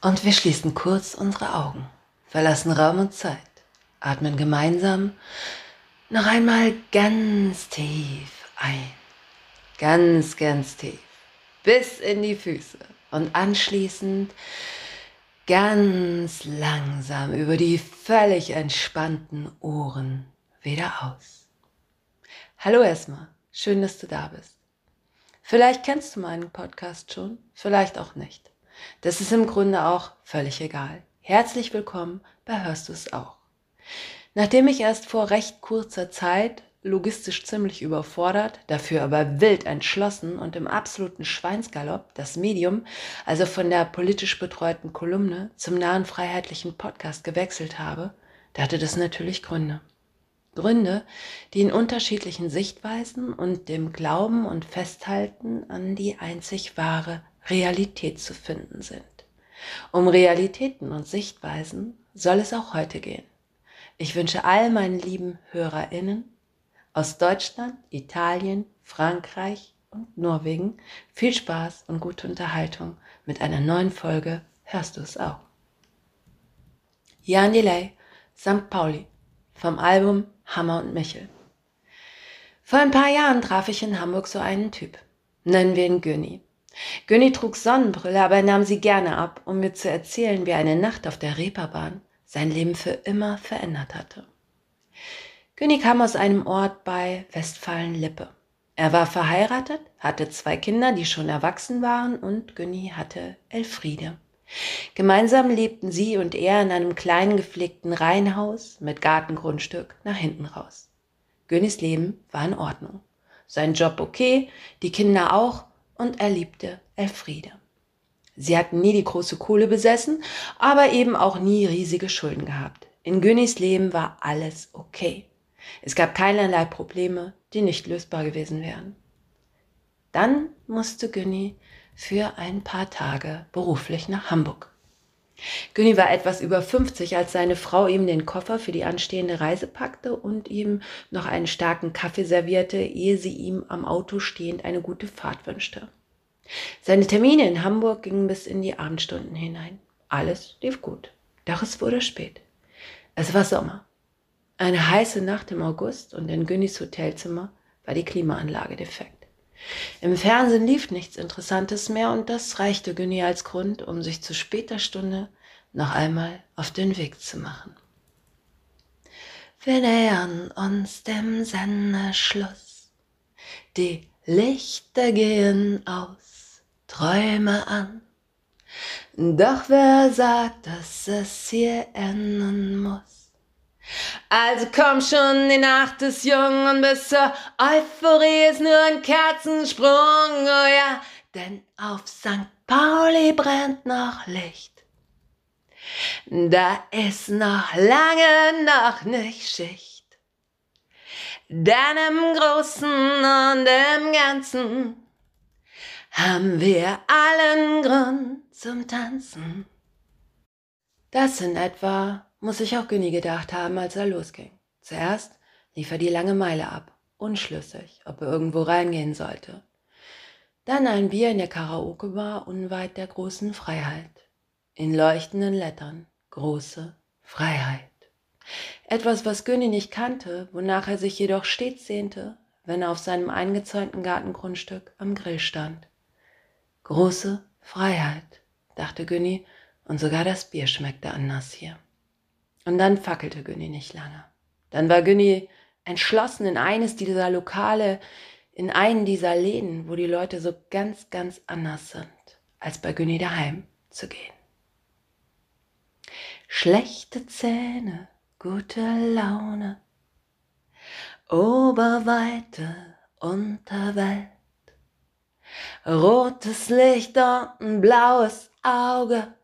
Und wir schließen kurz unsere Augen, verlassen Raum und Zeit, atmen gemeinsam noch einmal ganz tief ein. Ganz, ganz tief. Bis in die Füße. Und anschließend ganz langsam über die völlig entspannten Ohren wieder aus. Hallo erstmal. Schön, dass du da bist. Vielleicht kennst du meinen Podcast schon, vielleicht auch nicht. Das ist im Grunde auch völlig egal. Herzlich willkommen bei Hörst du es auch. Nachdem ich erst vor recht kurzer Zeit logistisch ziemlich überfordert, dafür aber wild entschlossen und im absoluten Schweinsgalopp das Medium, also von der politisch betreuten Kolumne zum nahen freiheitlichen Podcast gewechselt habe, da hatte das natürlich Gründe. Gründe, die in unterschiedlichen Sichtweisen und dem Glauben und Festhalten an die einzig wahre Realität zu finden sind. Um Realitäten und Sichtweisen soll es auch heute gehen. Ich wünsche all meinen lieben Hörerinnen aus Deutschland, Italien, Frankreich und Norwegen viel Spaß und gute Unterhaltung mit einer neuen Folge Hörst du es auch? Jan Delay, St. Pauli, vom Album Hammer und Michel. Vor ein paar Jahren traf ich in Hamburg so einen Typ. Nennen wir ihn Günni. Günni trug Sonnenbrille, aber er nahm sie gerne ab, um mir zu erzählen, wie eine Nacht auf der Reeperbahn sein Leben für immer verändert hatte. Günni kam aus einem Ort bei Westfalen-Lippe. Er war verheiratet, hatte zwei Kinder, die schon erwachsen waren, und Günni hatte Elfriede. Gemeinsam lebten sie und er in einem kleinen gepflegten Reihenhaus mit Gartengrundstück nach hinten raus. Günnis Leben war in Ordnung. Sein Job okay, die Kinder auch und er liebte Elfriede. Sie hatten nie die große Kohle besessen, aber eben auch nie riesige Schulden gehabt. In Günnis Leben war alles okay. Es gab keinerlei Probleme, die nicht lösbar gewesen wären. Dann musste Günni für ein paar Tage beruflich nach Hamburg. Günni war etwas über 50, als seine Frau ihm den Koffer für die anstehende Reise packte und ihm noch einen starken Kaffee servierte, ehe sie ihm am Auto stehend eine gute Fahrt wünschte. Seine Termine in Hamburg gingen bis in die Abendstunden hinein. Alles lief gut, doch es wurde spät. Es war Sommer. Eine heiße Nacht im August und in Günnis Hotelzimmer war die Klimaanlage defekt. Im Fernsehen lief nichts Interessantes mehr und das reichte Günni als Grund, um sich zu später Stunde noch einmal auf den Weg zu machen. Wir nähern uns dem Sendeschluss. Die Lichter gehen aus, Träume an. Doch wer sagt, dass es hier enden muss? Also komm schon, die Nacht ist jung und bis zur Euphorie ist nur ein Kerzensprung, oh ja, denn auf St. Pauli brennt noch Licht. Da ist noch lange noch nicht Schicht. Denn im Großen und im Ganzen haben wir allen Grund zum Tanzen. Das in etwa muss sich auch Günni gedacht haben, als er losging. Zuerst lief er die lange Meile ab, unschlüssig, ob er irgendwo reingehen sollte. Dann ein Bier in der Karaoke-Bar unweit der großen Freiheit. In leuchtenden Lettern große Freiheit. Etwas, was Günni nicht kannte, wonach er sich jedoch stets sehnte, wenn er auf seinem eingezäunten Gartengrundstück am Grill stand. Große Freiheit, dachte Günni, und sogar das Bier schmeckte anders hier. Und dann fackelte Günni nicht lange. Dann war Günni entschlossen, in eines dieser Lokale, in einen dieser Läden, wo die Leute so ganz, ganz anders sind, als bei Günni daheim zu gehen. Schlechte Zähne, gute Laune, Oberweite, Unterwelt, rotes Licht und ein blaues Auge.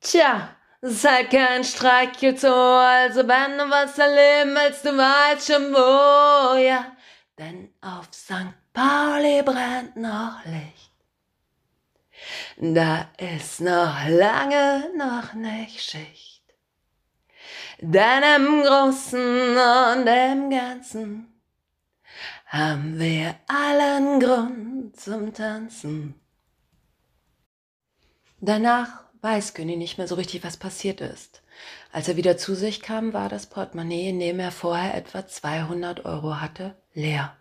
Tja, Sei kein Streichelzoo, also wenn du was erleben willst, du weißt schon wo, ja. Denn auf St. Pauli brennt noch Licht. Da ist noch lange noch nicht Schicht. Denn im Großen und im Ganzen haben wir allen Grund zum Tanzen. Danach weiß Günni nicht mehr so richtig, was passiert ist. Als er wieder zu sich kam, war das Portemonnaie, in dem er vorher etwa 200 Euro hatte, leer.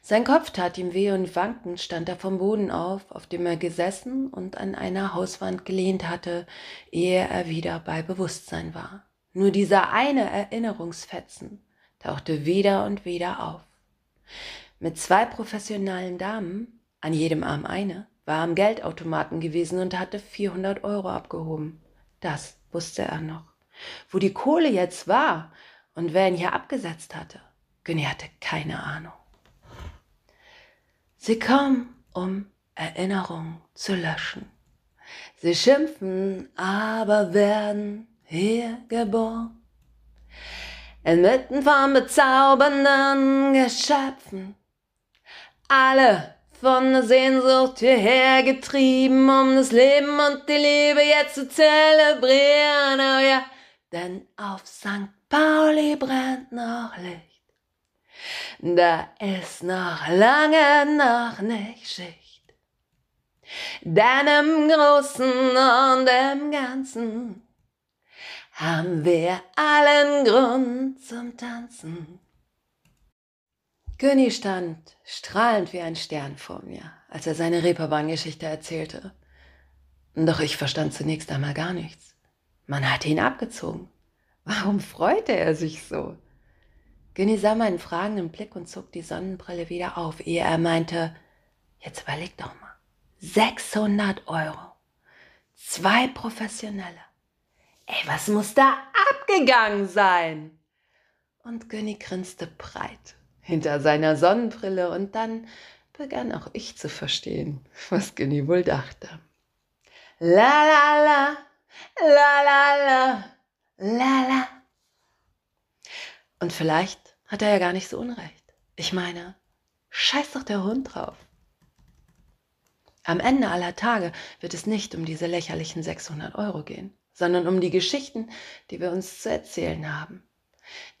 Sein Kopf tat ihm weh und wankend stand er vom Boden auf, auf dem er gesessen und an einer Hauswand gelehnt hatte, ehe er wieder bei Bewusstsein war. Nur dieser eine Erinnerungsfetzen tauchte wieder und wieder auf. Mit zwei professionellen Damen, an jedem Arm eine, war am Geldautomaten gewesen und hatte 400 Euro abgehoben. Das wusste er noch. Wo die Kohle jetzt war und wer ihn hier abgesetzt hatte, Günni hatte keine Ahnung. Sie kommen, um Erinnerungen zu löschen. Sie schimpfen, aber werden hier geboren. Inmitten von bezaubernden Geschöpfen. Alle von der Sehnsucht hierher getrieben, um das Leben und die Liebe jetzt zu zelebrieren. Oh ja, denn auf St. Pauli brennt noch Licht. Da ist noch lange noch nicht Schicht. Denn im Großen und im Ganzen haben wir allen Grund zum Tanzen. König stand strahlend wie ein Stern vor mir, als er seine Reeperbahn-Geschichte erzählte. Doch ich verstand zunächst einmal gar nichts. Man hatte ihn abgezogen. Warum freute er sich so? Günni sah meinen fragenden Blick und zog die Sonnenbrille wieder auf, ehe er meinte, jetzt überleg doch mal. 600 Euro. Zwei Professionelle. Ey, was muss da abgegangen sein? Und Günni grinste breit hinter seiner Sonnenbrille und dann begann auch ich zu verstehen, was Günni wohl dachte. La la la, la la la, la la. Und vielleicht hat er ja gar nicht so unrecht. Ich meine, scheiß doch der Hund drauf. Am Ende aller Tage wird es nicht um diese lächerlichen 600 Euro gehen, sondern um die Geschichten, die wir uns zu erzählen haben.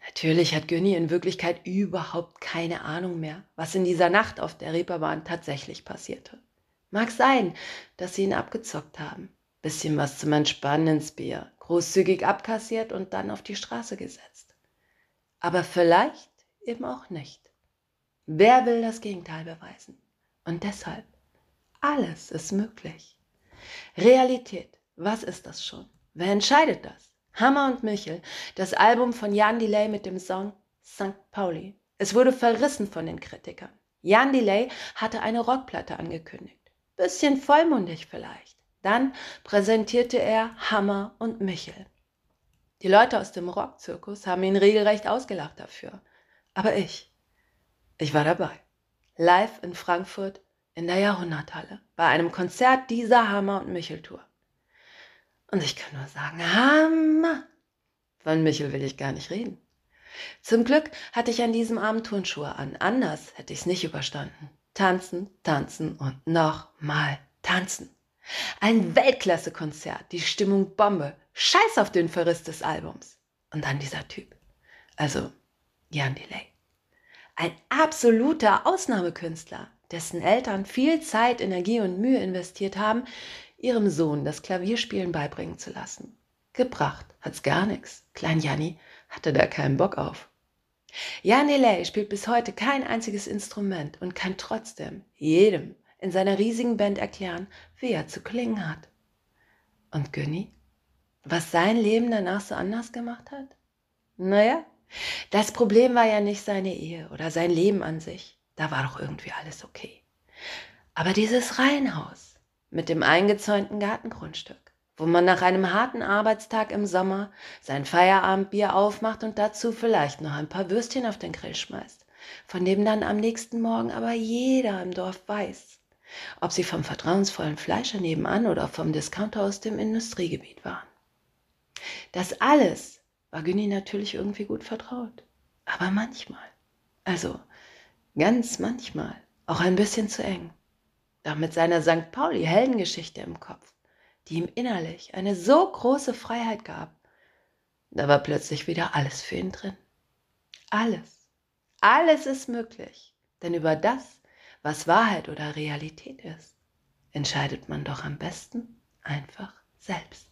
Natürlich hat Günni in Wirklichkeit überhaupt keine Ahnung mehr, was in dieser Nacht auf der Reeperbahn tatsächlich passierte. Mag sein, dass sie ihn abgezockt haben, bisschen was zum Entspannen ins Bier, großzügig abkassiert und dann auf die Straße gesetzt. Aber vielleicht eben auch nicht. Wer will das Gegenteil beweisen? Und deshalb, alles ist möglich. Realität, was ist das schon? Wer entscheidet das? Hammer und Michel, das Album von Jan Delay mit dem Song St. Pauli. Es wurde verrissen von den Kritikern. Jan Delay hatte eine Rockplatte angekündigt. Bisschen vollmundig vielleicht. Dann präsentierte er Hammer und Michel. Die Leute aus dem Rockzirkus haben ihn regelrecht ausgelacht dafür. Aber ich, ich war dabei. Live in Frankfurt in der Jahrhunderthalle bei einem Konzert dieser Hammer und Michel Tour. Und ich kann nur sagen, Hammer! Von Michel will ich gar nicht reden. Zum Glück hatte ich an diesem Abend Turnschuhe an. Anders hätte ich es nicht überstanden. Tanzen, tanzen und nochmal tanzen. Ein Weltklasse-Konzert, die Stimmung Bombe. Scheiß auf den Verriss des Albums. Und dann dieser Typ. Also, Jan Delay. Ein absoluter Ausnahmekünstler, dessen Eltern viel Zeit, Energie und Mühe investiert haben, ihrem Sohn das Klavierspielen beibringen zu lassen. Gebracht hat's gar nichts. Klein Janni hatte da keinen Bock auf. Jan spielt bis heute kein einziges Instrument und kann trotzdem jedem in seiner riesigen Band erklären, wie er zu klingen hat. Und Günni? Was sein Leben danach so anders gemacht hat? Naja, das Problem war ja nicht seine Ehe oder sein Leben an sich. Da war doch irgendwie alles okay. Aber dieses Reihenhaus, mit dem eingezäunten Gartengrundstück, wo man nach einem harten Arbeitstag im Sommer sein Feierabendbier aufmacht und dazu vielleicht noch ein paar Würstchen auf den Grill schmeißt, von dem dann am nächsten Morgen aber jeder im Dorf weiß, ob sie vom vertrauensvollen Fleischer nebenan oder vom Discounter aus dem Industriegebiet waren. Das alles war Günni natürlich irgendwie gut vertraut, aber manchmal, also ganz manchmal, auch ein bisschen zu eng doch mit seiner St. Pauli-Heldengeschichte im Kopf, die ihm innerlich eine so große Freiheit gab, da war plötzlich wieder alles für ihn drin. Alles. Alles ist möglich. Denn über das, was Wahrheit oder Realität ist, entscheidet man doch am besten einfach selbst.